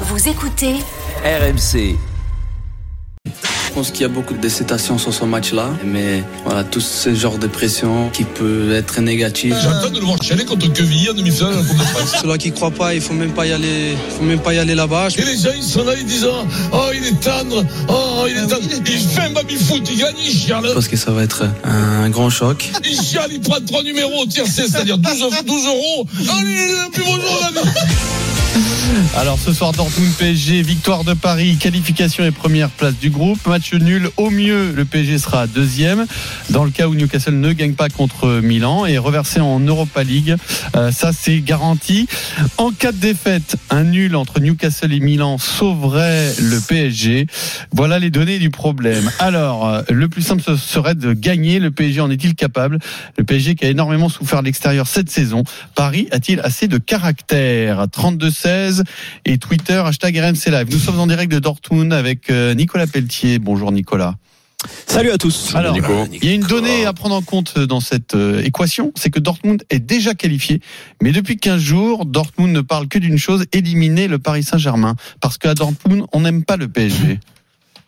Vous écoutez RMC. Je pense qu'il y a beaucoup de décétations sur ce match-là, mais voilà, tout ce genre de pression qui peut être négatif. J'attends de le voir chialer contre Quevilly en demi-finale de la Coupe de France. Ceux-là qui croient pas, il faut même pas y aller, il faut même pas y aller là-bas. Et les gens, ils sont là, ils disent Oh, il est tendre, oh, il est tendre. Il fait un baby-foot, il gagne, il chiale. Je pense que ça va être un grand choc. Il chiale, il prend trois numéros au tiercé, c'est-à-dire 12, 12 euros. Allez, puis bonjour, l'ami. Alors ce soir Dortmund PSG, victoire de Paris, qualification et première place du groupe. Match nul, au mieux le PSG sera deuxième. Dans le cas où Newcastle ne gagne pas contre Milan et reversé en Europa League, euh, ça c'est garanti. En cas de défaite, un nul entre Newcastle et Milan sauverait le PSG. Voilà les données du problème. Alors euh, le plus simple serait de gagner. Le PSG en est-il capable? Le PSG qui a énormément souffert à l'extérieur cette saison. Paris a-t-il assez de caractère? 32 16 et Twitter, hashtag RMC Live. Nous sommes en direct de Dortmund avec euh, Nicolas Pelletier. Bonjour Nicolas. Salut à tous. Alors, il y a une donnée à prendre en compte dans cette euh, équation, c'est que Dortmund est déjà qualifié, mais depuis 15 jours, Dortmund ne parle que d'une chose, éliminer le Paris Saint-Germain. Parce qu'à Dortmund, on n'aime pas le PSG.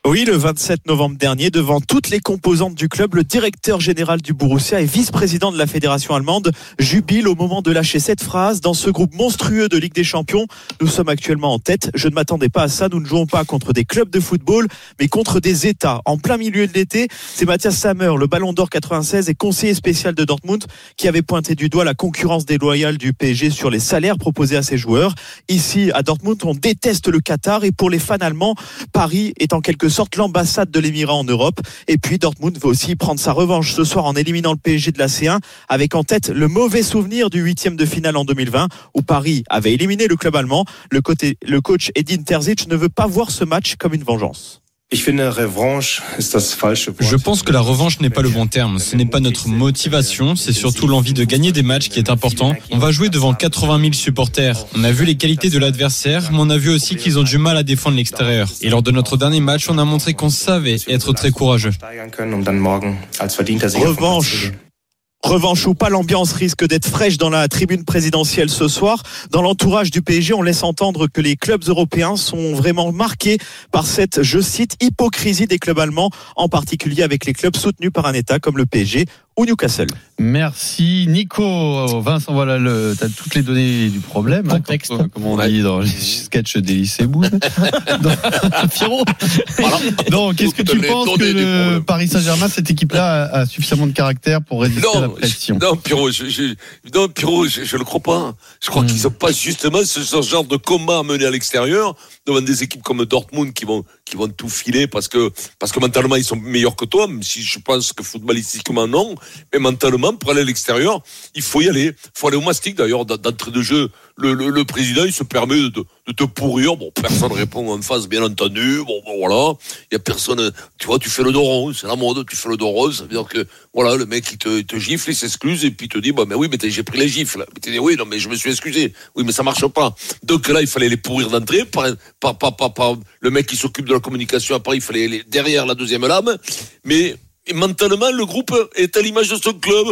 Oui, le 27 novembre dernier, devant toutes les composantes du club, le directeur général du Borussia et vice-président de la fédération allemande jubile au moment de lâcher cette phrase. Dans ce groupe monstrueux de Ligue des Champions, nous sommes actuellement en tête. Je ne m'attendais pas à ça. Nous ne jouons pas contre des clubs de football, mais contre des États. En plein milieu de l'été, c'est Mathias Sammer, le Ballon d'Or 96 et conseiller spécial de Dortmund, qui avait pointé du doigt la concurrence déloyale du PSG sur les salaires proposés à ses joueurs. Ici, à Dortmund, on déteste le Qatar et pour les fans allemands, Paris est en quelque sorte l'ambassade de l'Émirat en Europe. Et puis Dortmund veut aussi prendre sa revanche ce soir en éliminant le PSG de la C1, avec en tête le mauvais souvenir du huitième de finale en 2020, où Paris avait éliminé le club allemand. Le, côté, le coach Edin Terzic ne veut pas voir ce match comme une vengeance. Je pense que la revanche n'est pas le bon terme. Ce n'est pas notre motivation, c'est surtout l'envie de gagner des matchs qui est important. On va jouer devant 80 000 supporters. On a vu les qualités de l'adversaire, mais on a vu aussi qu'ils ont du mal à défendre l'extérieur. Et lors de notre dernier match, on a montré qu'on savait être très courageux. Revanche. Revanche ou pas, l'ambiance risque d'être fraîche dans la tribune présidentielle ce soir. Dans l'entourage du PSG, on laisse entendre que les clubs européens sont vraiment marqués par cette, je cite, hypocrisie des clubs allemands, en particulier avec les clubs soutenus par un État comme le PSG ou Newcastle. Merci Nico. Vincent, voilà, le, t'as toutes les données du problème. hein, comme, comme on dit dans les sketchs des lycées Boone. Donc, Pierrot. Donc, qu'est-ce que tu penses que le. Paris Saint-Germain, cette équipe-là, a, a suffisamment de caractère pour résister à la Non, pression? non, Pierrot, je, je, non, Pierrot, je, je le crois pas. Je crois Hmm. qu'ils ont pas justement ce, ce genre de combat à mener à l'extérieur devant des équipes comme Dortmund qui vont, qui vont tout filer parce que, parce que mentalement ils sont meilleurs que toi, même si je pense que footballistiquement non, mais mentalement pour aller à l'extérieur, il faut y aller. Il faut aller au mastic d'ailleurs, d'en- d'entrée de jeu. Le, le, le président, il se permet de, de te pourrir. Bon, personne répond en face, bien entendu. Bon, bon, voilà. Il y a personne, tu vois, tu fais le dos rond, c'est la mode, tu fais le dos rose. Ça veut dire que, voilà, le mec, il te, il te gifle, il s'excuse, et puis il te dit, bah, mais oui, mais j'ai pris les gifles. Mais tu dis, oui, non, mais je me suis excusé. Oui, mais ça marche pas. Donc là, il fallait les pourrir d'entrée par, par, par, par, par le mec qui s'occupe de la communication. Après, il fallait les derrière la deuxième lame. Mais, mentalement, le groupe est à l'image de son club,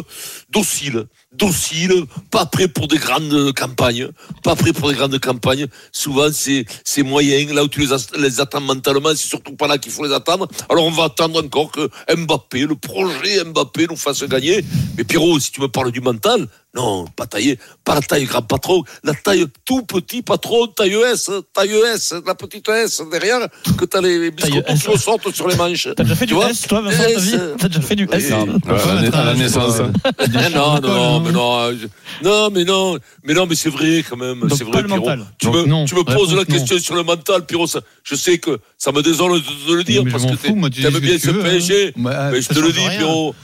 docile, docile, pas prêt pour des grandes campagnes, pas prêt pour des grandes campagnes. Souvent, c'est c'est moyen. Là où tu les, as- les attends mentalement, c'est surtout pas là qu'il faut les attendre. Alors, on va attendre encore que Mbappé, le projet Mbappé, nous fasse gagner. Mais Pierrot, si tu me parles du mental, non, pas taillé, pas la taille grand patron, la taille tout petit patron, taille S, taille S, la petite S derrière, que t'as les, les biscottes S. qui ressortent sur les manches. T'as déjà fait du Tu S, toi, Vincent, ta vie S. T'as déjà fait du S Oui. À la, à la naissance. Ah non, non, mais non, euh, je- non, mais non, mais non, mais c'est vrai quand même, c'est vrai, Pierrot. Tu Donc me, non, tu me poses la non. question sur le mental, Pierrot. ça- je sais que ça me désole de, de le dire Mais parce que fous, moi, t'es- tu ce bien ce PSG. hein. Bah, mais je te le dis. Pierrot.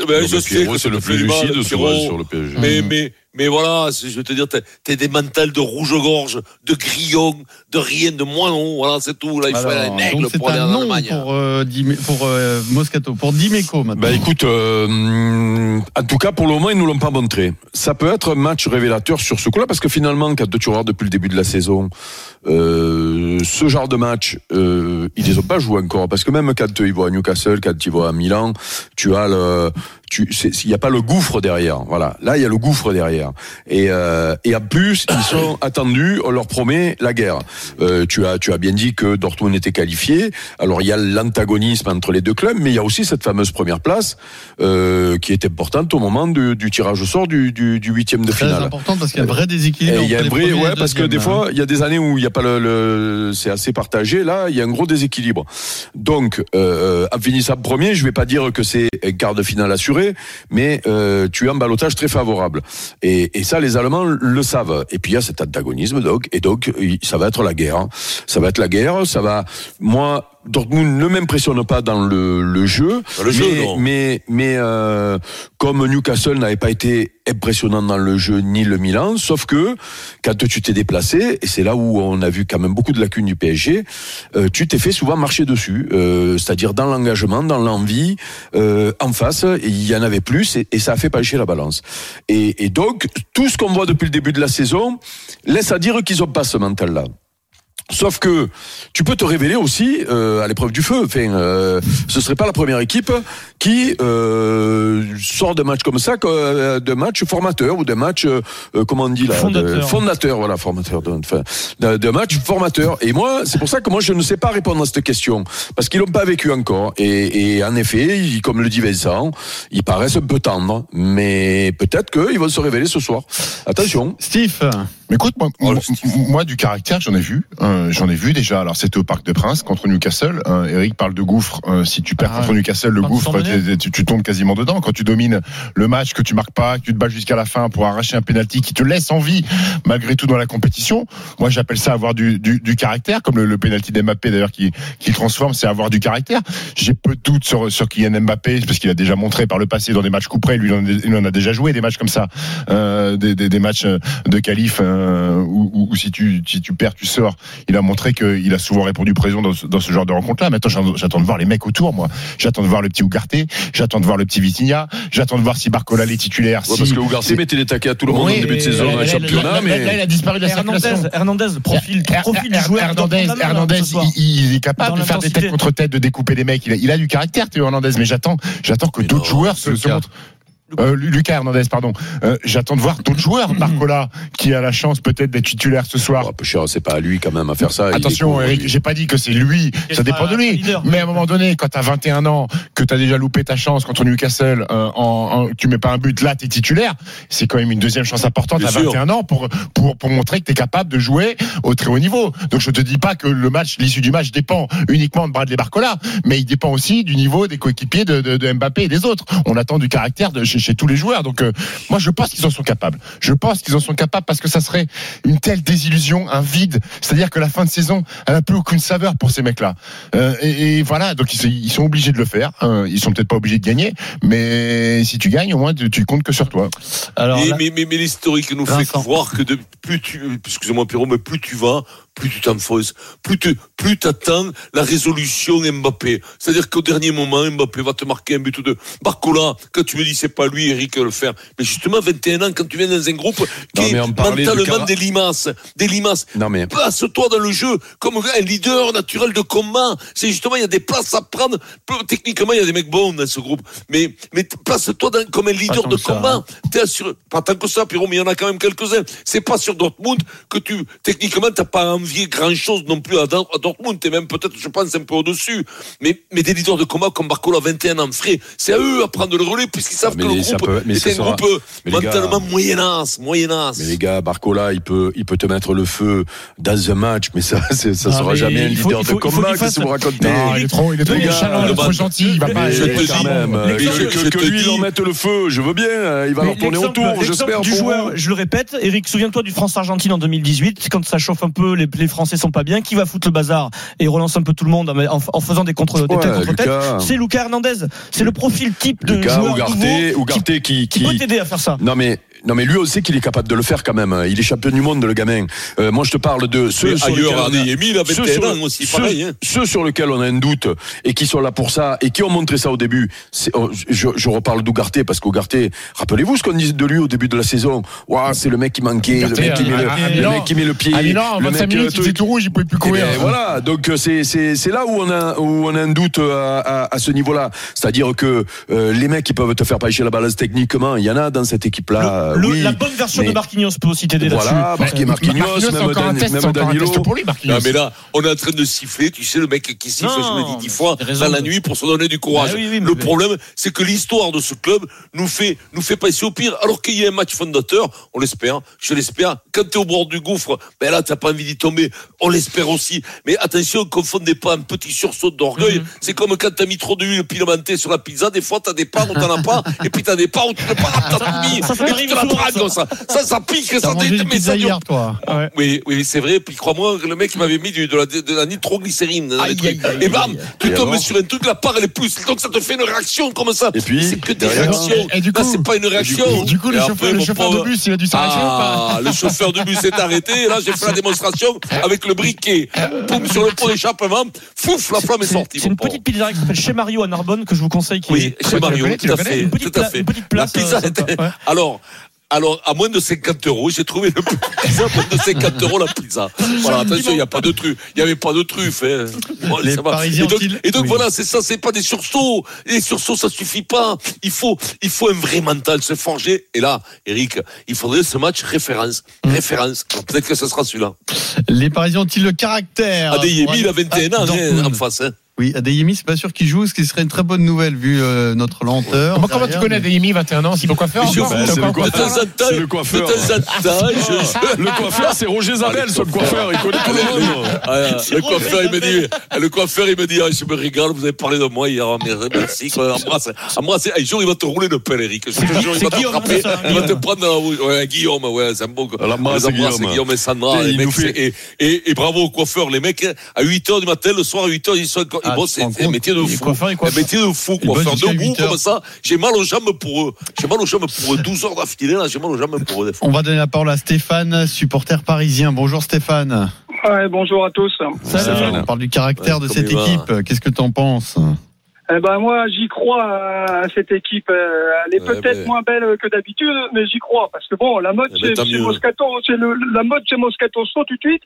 Eh Ben, je sais que c'est le plus lucide, sur le PSG. Mais, mais, mais voilà, je veux te dire, t'es des mantels de rouge-gorge, de grillons, de rien, de moineaux. Voilà, c'est tout. Là, il faut aller Alors, un aigle pour aller en Allemagne. pour, euh, pour euh, Moscato, pour Dimeco maintenant. Bah écoute, euh, en tout cas pour le moment ils nous l'ont pas montré. Ça peut être un match révélateur sur ce coup-là parce que finalement quand tu regardes depuis le début de la saison, euh, ce genre de match, euh, ils les ont pas joué encore parce que même quand ils vont à Newcastle, quand ils vont à Milan, tu as le, il y a pas le gouffre derrière. Voilà, là il y a le gouffre derrière. Et euh, et en plus ils sont attendus, on leur promet la guerre. Euh, tu as tu as bien dit que Dortmund était qualifié. Alors il y a l'antagonisme entre les deux clubs, mais il y a aussi cette fameuse première place euh, qui est importante au moment du, du tirage au sort du, du, du huitième de Très finale. important parce qu'il y a un vrai déséquilibre. Il y a un vrai, ouais, parce que des hein. fois, il y a des années où il n'y a pas le, le- c'est assez partagé. Là, il y a un gros déséquilibre. Donc, euh, en finissant premier, je vais pas dire que c'est un quart de finale assuré, mais euh, tu as un balotage très favorable. Et, et ça, les Allemands le savent. Et puis il y a cet antagonisme, donc, et donc ça va être la guerre. hein. Ça va être la guerre. Ça va. Moi, Dortmund ne m'impressionne pas dans le, le jeu, Dans le jeu, mais, non. mais mais euh, comme Newcastle n'avait pas été impressionnant dans le jeu ni le Milan, sauf que quand tu t'es déplacé et c'est là où on a vu quand même beaucoup de lacunes du PSG, euh, tu t'es fait souvent marcher dessus, euh, c'est-à-dire dans l'engagement, dans l'envie, euh, en face, il y en avait plus et, et ça a fait pencher la balance. Et, et donc tout ce qu'on voit depuis le début de la saison laisse à dire qu'ils ont pas ce mental-là. Sauf que tu peux te révéler aussi euh, à l'épreuve du feu. Enfin, euh, ce serait pas la première équipe qui euh, sort de matchs comme ça, euh, de matchs formateurs ou de matchs, euh, euh, comment on dit là, Fondateurs. de, fondateurs, voilà, formateurs, de, enfin, de, formateurs. Et moi, c'est pour ça que moi je ne sais pas répondre à cette question parce qu'ils l'ont pas vécu encore. Et, et en effet, ils- comme le dit Vincent, ils paraissent un peu tendres, mais peut-être qu'ils vont se révéler ce soir. Attention. Steve, Mais écoute, moi, moi, moi, du caractère, j'en ai vu. hein, j'en ai vu déjà. Alors, c'était au Parc de Prince contre Newcastle. hein, Eric parle de gouffre. hein, si tu perds Ah contre ouais. Newcastle, le gouffre, tu, tu tombes quasiment dedans. Quand tu domines le match, que tu marques pas, que tu te bats jusqu'à la fin pour arracher un penalty qui te laisse en vie malgré tout dans la compétition. Moi, j'appelle ça avoir du, du, du caractère, comme le, le penalty d'Mbappé d'ailleurs qui, qui transforme, c'est avoir du caractère. J'ai peu de doutes sur, sur Kylian Mbappé parce qu'il a déjà montré par le passé dans des matchs couperés. Lui, il en, a, il en a déjà joué des matchs comme ça, euh, des, des, des matchs de qualif euh, où si tu si tu perds, tu sors. Il a montré qu'il a souvent répondu présent dans ce, dans ce genre de rencontre-là. Maintenant, j'attends- j'attends de voir les mecs autour, moi. J'attends de voir le petit Ougarté, j'attends de voir le petit Vitinha, j'attends de voir si Barcola est titulaire. Ouais, si, parce que Ougarté mettait les taquets à tout le monde Oui, en début de saison dans le championnat, là, là, mais là, il a disparu de la Hernandez, circulation. Hernandez, profil, profil du joueur. Hernandez, Hernandez, il, est capable de faire des têtes contre tête, de découper des mecs. Il a, du caractère, Théo Hernandez, mais j'attends, j'attends que d'autres joueurs se, montrent. Euh, Lu- Lucas Hernandez, pardon. Euh, j'attends de voir d'autres joueurs. Barcola, qui a la chance peut-être d'être titulaire ce soir. Cher, c'est pas à lui quand même à faire ça. Attention, Eric, j'ai pas dit que c'est lui, ça dépend de lui. leader. Mais à un moment donné, quand t'as 21 ans, que t'as déjà loupé ta chance contre Newcastle, euh, en, en- tu mets pas un but, là t'es titulaire, c'est quand même une deuxième chance importante à sûr. 21 ans pour, pour, pour montrer que t'es capable de jouer au très haut niveau. Donc je te dis pas que le match, l'issue du match dépend uniquement de Bradley Barcola, mais il dépend aussi du niveau des coéquipiers de, de, de Mbappé et des autres. On attend du caractère de, chez, chez tous les joueurs. Donc euh, moi je pense qu'ils en sont capables. Je pense qu'ils en sont capables parce que ça serait une telle désillusion, un vide. C'est-à-dire que la fin de saison, elle n'a plus aucune saveur pour ces mecs-là. Euh, et, et voilà, donc ils, sont obligés de le faire. Hein. Ils sont peut-être pas obligés de gagner, mais si tu gagnes, au moins tu, tu comptes que sur toi. alors mais, là- mais, mais, mais l'historique nous Vincent. fait voir que de, plus tu, excusez-moi Pierrot, mais plus tu vas, plus tu t'enfonces, plus tu plus t'attends la résolution Mbappé. C'est-à-dire qu'au dernier moment, Mbappé va te marquer un but de Barcola. Quand tu me dis c'est pas lui, Eric, va le faire. Mais justement, 21 ans, quand tu viens dans un groupe qui est de mentalement cara- des limaces, des limaces. Non mais Place-toi dans le jeu comme un leader naturel de combat. C'est justement, il y a des places à prendre. Techniquement, il y a des mecs bons dans ce groupe. Mais, mais place-toi comme un leader de combat. hein. T'es assuré. Pas tant que ça, Pierrot, mais il y en a quand même quelques-uns. C'est pas sur Dortmund que tu, techniquement, t'as pas envié grand-chose non plus à, Dor- à Dortmund. T'es même peut-être, je pense, un peu au-dessus. Mais, mais des leaders de combat comme Barcola, 21 ans, frais, c'est à eux à prendre le relais puisqu'ils savent Ah, mais que le groupe peut- mais est un sera- groupe mais les gars- mentalement moyenasse, moyenasse. Mais les gars, Barcola, il peut, il peut te mettre le feu dans un match, mais ça, ça Ah, sera mais jamais un leader de combat. Qu'est-ce que vous racontez il est trop, il est trop gentil. Il va le- pas. je Mais te dis, quand même, l'exemple- que, lui dis- il en mette le feu, je veux bien. euh, Il va leur tourner autour, j'espère. du joueur, je le répète, Eric, souviens-toi du France-Argentine en 2018, quand ça chauffe un peu, les, les Français sont pas bien, qui va foutre le bazar et relance un peu tout le monde en, faisant des contre des Ouais, têtes contre têtes Lucas. C'est Lucas Hernandez. C'est le profil type de Lucas, joueur Ougarté, nouveau Ougarté qui, qui peut qui, t'aider à faire ça. non mais non mais lui on sait qu'il est capable de le faire quand même. Il est champion du monde le gamin. Euh, moi je te parle de ceux Mais sur ailleurs, lesquels on a- Adeyemi, il a ceux 21 sur- ans aussi, ceux- pareil, hein. Ceux sur lesquels on a un doute et qui sont là pour ça et qui ont montré ça au début. c'est- oh, Je, je reparle d'Ougarté parce qu'Ougarté, rappelez-vous ce qu'on disait de lui au début de la saison. Ouah, c'est le mec qui manquait, le Ougarté, mec qui met le, à- à le Milan- mec qui met le pied. Milan, le 25 mec, minutes, euh, il faisait tout rouge, il pouvait plus eh courir. ben, voilà, donc euh, c'est c'est c'est là où on a où on a un doute à, à, à ce niveau-là. C'est-à-dire que euh, les mecs qui peuvent te faire pêcher la balance techniquement, il y en a dans cette équipe-là. Le- oui, la bonne version mais- de Marquinhos peut aussi t'aider là-dessus. Voilà, Marquinhos, Marquinhos, Marquinhos, c'est même, Dan- test, même c'est encore un Danilo. pour lui, Marquinhos. Non, mais là, on est en train de siffler, tu sais, le mec qui siffle, Non, je me dis dix fois, dans la nuit pour se donner du courage. Bah oui, oui, mais- le problème, c'est que l'histoire de ce club nous fait, nous fait passer au pire, alors qu'il y a un match fondateur, on l'espère, je l'espère. Quand t'es au bord du gouffre, ben là, t'as pas envie d'y tomber, on l'espère aussi. Mais attention, confondez pas un petit sursaut d'orgueil. Mhm. C'est comme quand t'as mis trop d'huile pimentée sur la pizza, des fois, t'as des parts où t'en as pas, et puis t'as des parts où tu ne pas, t'as tout mis, ça, ça. comme ça. Ça, ça pique, ça mais pizza ça dure. hier, toi. Oui, oui, c'est vrai. Puis crois-moi, le mec il m'avait mis du- de, la, de la nitroglycérine dans les Aïe, trucs. aïe, aïe, Et bam, aïe. tu Et tombes sur un truc, la part elle est plus. Donc ça te fait une réaction comme ça. Et puis, c'est que des réactions. Et du Là, coup- c'est pas une réaction. Du coup, le chauffeur, après, le mon chauffeur de bus, il a dû s'arrêter ou pas Ah, le chauffeur de bus est arrêté. Et là, j'ai fait la démonstration avec le briquet. Poum, sur le pont d'échappement. Fouf, la flamme est sortie. c'est une petite pizzeria qui s'appelle chez Mario à Narbonne que je vous conseille. Qui Oui, est- chez Mario, tout à fait. Une petite, Tout à pla- fait. une petite La place. pizza euh, était. Alors. Alors, à moins de 50 euros, j'ai trouvé le plus pizza à moins de 50 euros la pizza. Voilà, attention, il n'y a pas de truffe. Il n'y avait pas de truffe. Hein. Bon, Les. Parisiens et donc, ont-ils- et donc Oui. voilà, c'est ça, c'est pas des sursauts. Les sursauts, ça suffit pas. Il faut, il faut un vrai mental se forger. Et là, Eric, il faudrait ce match référence. Mmh. Référence. Peut-être que ce sera celui-là. Les Parisiens ont-ils le caractère Adeyemi, il a 21 ans, Ah, hein, en face. Hein. Oui, Adeyemi, c'est pas sûr qu'il joue, ce qui serait une très bonne nouvelle vu euh, notre lenteur. Comment, comment tu connais mais- Adeyemi, 21 ans? C'est ton coiffeur c'est le un coiffeur, C'est le coiffeur. Le coiffeur, c'est Roger Zabel, son coiffeur. Il connaît tout le monde. Ah, le coiffeur, il me dit, le coiffeur, il me dit, ah, je me régale, vous avez parlé de moi hier, ah, mais merci, quoi, embrasse, embrasse, un jour, il va te rouler une pelle, Eric. Te jure, il va t'attraper, il va te prendre dans la ouais, Guillaume, ouais, c'est un bon, Alors, embrasse On les embrasse, Guillaume. Guillaume et Sandra, Et bravo aux coiffeurs, les mecs, à 8 heures du matin, le soir, à 8 heures, ils sont Ah, c'est un métier de fou. Un métier de fou, Faire debout 8 heures. comme ça, j'ai mal aux jambes pour eux. J'ai mal aux jambes pour eux. 12 heures d'affilée, là, j'ai mal aux jambes pour eux. On va donner la parole à Stéphane, supporter parisien. Bonjour Stéphane. Ouais, bonjour à tous. Salut. On parle du caractère Ouais, de cette équipe. Qu'est-ce que tu en penses Eh ben moi, j'y crois à cette équipe. Euh, Elle est Ouais, peut-être mais- moins belle que d'habitude, mais j'y crois parce que bon, la mode Eh ben, chez, tant chez mieux. Moscato, c'est la mode chez Moscato Show tout de suite,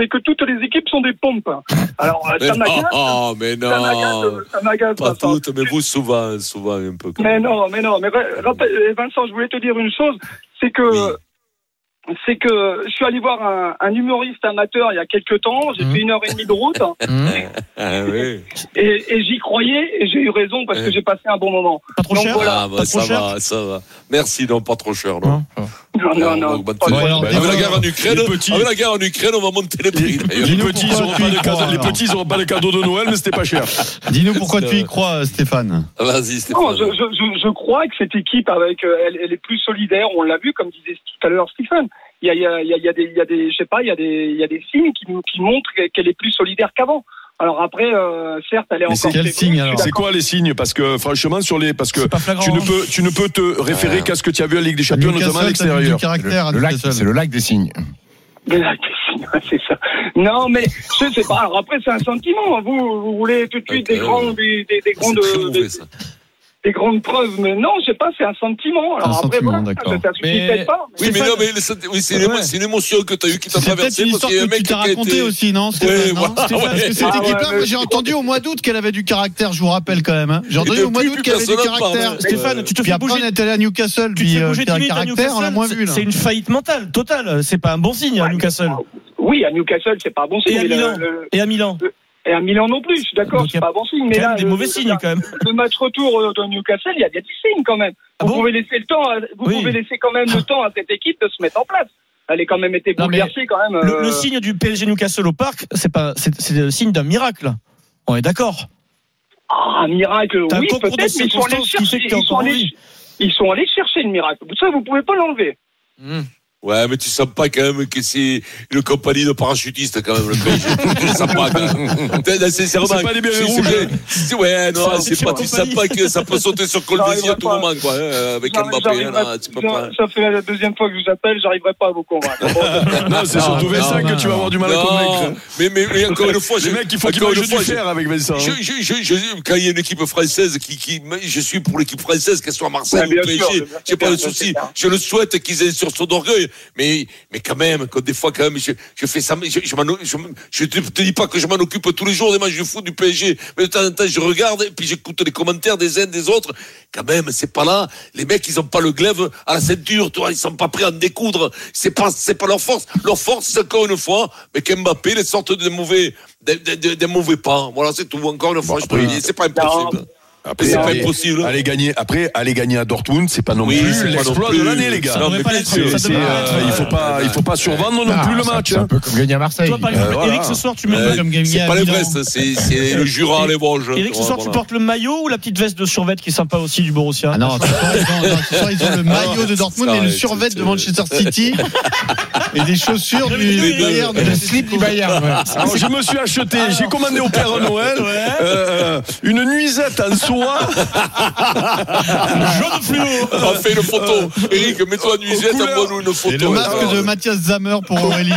c'est que toutes les équipes sont des pompes. Alors euh, Mais ça non, m'agace. oh, mais Ça m'agace. non. euh, Ça m'agace. Pas Vincent. toutes, mais vous, souvent, souvent, un peu. quand Mais non, mais non, mais euh, Vincent, je voulais te dire une chose, c'est que Oui. c'est que je suis allé voir un, un humoriste amateur il y a quelques temps. J'ai Mhm. fait une heure et demie de route Ah oui. et, et j'y croyais et j'ai eu raison parce que j'ai passé un bon moment. Pas trop Donc cher voilà. Ah, bah, Pas ça trop cher va, ça va. Merci, non, pas trop cher, non. Non, non, non. On va pas monter- Bon, alors, avec la guerre en Ukraine, les petits- avec la guerre en Ukraine, on va monter les prix. Les petits, ils auront pas de cadeau, les petits, ils pas de cadeau de Noël, mais c'était pas cher. Dis-nous pourquoi tu y crois, Stéphane. Vas-y, Stéphane. Non, je, je, je, crois que cette équipe, avec, euh, elle, elle est plus solidaire. On l'a vu, comme disait tout à l'heure Stephen. Il y a, il y a, il y a, il y a des, il y a des, je sais pas, il y a des, il y a des signes qui, nous- qui montrent qu'elle est plus solidaire qu'avant. Alors après, euh, certes, elle est Mais encore. quel fébrile, signe, C'est quoi les signes Parce que franchement, sur les, parce que C'est tu ne hein. peux, tu ne peux te référer Ouais. qu'à ce que tu as vu à Ligue des Champions, notamment à l'extérieur. Le lac, c'est le lac des signes. Mais là, des signes, c'est ça. Non, mais sais pas. Alors après, c'est un sentiment. Vous, vous voulez tout de suite Ok, des grandes, des, C'est ça. Des grandes preuves. Mais non, je sais pas. C'est un sentiment. Alors Un après, sentiment, voilà, d'accord. ça, ça Mais- peut-être pas. Oui, mais non, mais oui, c'est une, émo- Ouais. c'est une émotion que tu as eue qui t'a C'est traversé une parce histoire qu'il y a un que tu mec t'as qui a raconté été. aussi, non Ouais, non Stéphane, Parce que ouais. cette Ah ouais, équipe-là, mais- moi j'ai entendu au mois d'août qu'elle avait du caractère, je vous rappelle quand même. hein. J'ai entendu au mois d'août qu'elle avait du caractère. Stéphane, tu te fais après, on bouger. est allé à Newcastle, Tu te puis fais euh, bouger t'as un 10 minutes à caractère, on l'a moins Newcastle, vu là. c'est une faillite mentale totale. C'est pas un bon signe à Newcastle. Oui, à Newcastle, c'est pas bon signe. Et à Milan. Et à Milan. Non plus, je suis d'accord, c'est pas bon signe. Mais là, des le- mauvais le- signes quand même. Le match retour euh, de Newcastle, il y a des signes quand même. Ah vous bon pouvez laisser le temps, à- vous Oui. pouvez laisser quand même le temps à cette équipe de se mettre en place. Elle est quand même été bouleversée quand même. Le, euh, le signe du PSG Newcastle au parc, c'est pas, c'est le signe d'un miracle. On est d'accord. Ah, un miracle, oui, peut-être, mais ils sont allés chercher. Ils sont allés, ils sont allés chercher le miracle. Ça, vous pouvez pas l'enlever. Ouais, mais tu sens pas quand même que c'est une compagnie de parachutistes quand même le PSG. tu le sens pas quand même. Sincèrement. C'est pas les bérets c'est- rouges, hein. Ouais, non, c'est pas, tu sens pas que ça peut sauter sur Colvézi à tout moment, quoi, hein, avec J'arrive- Mbappé, là, tu peux pas. Ça fait la deuxième fois que je vous appelle, j'arriverai pas à vous convaincre. Non, c'est surtout non, Vincent non, que tu vas avoir du mal à Non, convaincre. mais, mais, mais encore une fois, Les mecs, il faut qu'ils encore mangent une fois, du je- fer avec Vincent. Je, hein. je, je, je- quand il y a une équipe française qui, qui je suis pour l'équipe française, qu'elle soit à Marseille ou PSG, j'ai pas de souci. Je le souhaite qu'ils aient sur son orgueil, mais, mais quand même, quand des fois, quand même, je, je fais ça, je, je, m'en- je, je te, dis pas que je m'en occupe tous les jours des matchs de foot du PSG, mais de temps en temps, je regarde et puis j'écoute les commentaires des uns des autres. Quand même, c'est pas là. Les mecs, ils ont pas le glaive à la ceinture, tu vois, ils sont pas prêts à en découdre. C'est pas, c'est pas leur force. Leur force, c'est encore une fois, mais qu'Mbappé les sorte de mauvais, des, mauvais pas. Voilà, c'est tout. Encore une fois, je te le dis, c'est pas impossible. Après, c'est pas aller- impossible. Aller gagner, après, aller gagner à Dortmund, c'est pas non Oui, plus pas l'exploit de l'année, les gars. ça devrait pas l'être, euh, pas l'être. il faut pas, il faut pas survendre non Ah, plus le match. C'est un hein. peu comme gagner à Marseille. Toi, par exemple, Euh, voilà. Eric, ce soir, tu mets Euh, comme gagner c'est pas l'Everest, c'est, c'est le Jura, les Vosges. Eric, ce soir, tu portes le maillot ou la petite veste de survêt qui est sympa aussi du Borussia Ah non, ce soir, ils ont, non, ce soir, ils ont le maillot de Dortmund et le survêt de Manchester City et des chaussures du Bayern de Le slip du Bayern. je me suis acheté, j'ai commandé au Père Noël euh, une nuisette en soie Jaune fluo On fait une photo. Eric, mets-toi une nuisette, envoie-nous une photo. et le masque de Mathias Zammer pour Aurélie.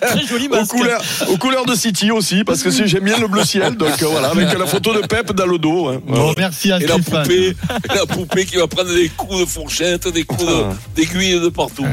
Très joli aux masque. couleurs, aux couleurs de City aussi, parce que j'aime bien le bleu ciel, donc euh, voilà, avec la photo de Pep dans le dos. hein. Voilà. Bon, merci à Et la poupée, la poupée qui va prendre des coups de fourchette, des coups de- d'aiguille de partout.